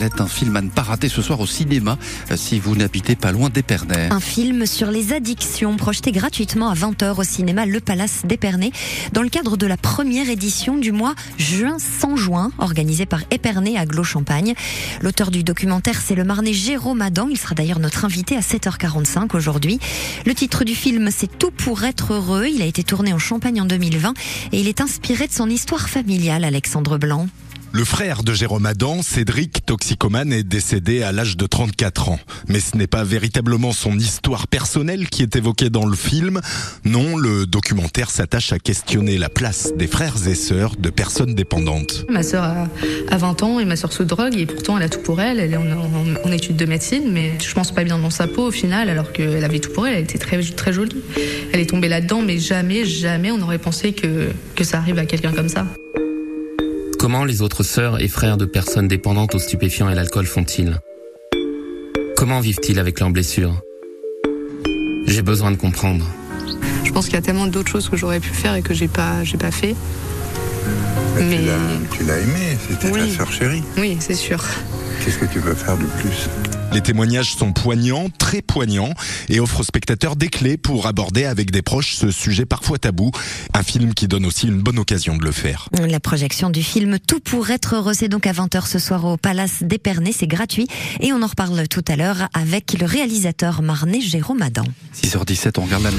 Valette, un film à ne pas rater ce soir au cinéma euh, si vous n'habitez pas loin d'Épernay. Un film sur les addictions projeté gratuitement à 20h au cinéma Le Palace d'Épernay dans le cadre de la première édition du mois juin sans juin organisé par Épernay à Glos-Champagne. L'auteur du documentaire c'est le Marnais Jérôme Adam, il sera d'ailleurs notre invité à 7h45 aujourd'hui. Le titre du film c'est Tout pour être heureux, il a été tourné en Champagne en 2020 et il est inspiré de son histoire familiale Alexandre Blanc. Le frère de Jérôme Adam, Cédric, toxicomane, est décédé à l'âge de 34 ans. Mais ce n'est pas véritablement son histoire personnelle qui est évoquée dans le film. Non, le documentaire s'attache à questionner la place des frères et sœurs de personnes dépendantes. Ma sœur a, 20 ans et ma sœur se drogue et pourtant elle a tout pour elle. Elle est en, études de médecine, mais je pense pas bien dans sa peau au final, alors qu'elle avait tout pour elle. Elle était très, très jolie. Elle est tombée là-dedans, mais jamais, jamais on aurait pensé que, que ça arrive à quelqu'un comme ça. Comment les autres sœurs et frères de personnes dépendantes aux stupéfiants et l'alcool font-ils? Comment vivent-ils avec leurs blessures? J'ai besoin de comprendre. Je pense qu'il y a tellement d'autres choses que j'aurais pu faire et que j'ai pas, j'ai pas fait. Mais, tu l'as aimé, c'était ta sœur chérie. Oui, c'est sûr. Qu'est-ce que tu veux faire de plus? Les témoignages sont poignants, très poignants, et offrent aux spectateurs des clés pour aborder avec des proches ce sujet parfois tabou. Un film qui donne aussi une bonne occasion de le faire. La projection du film Tout pour être heureux, c'est donc à 20h ce soir au Palace d'Épernay, c'est gratuit, et on en reparle tout à l'heure avec le réalisateur marnais Jérôme Adam. 6h17, on regarde la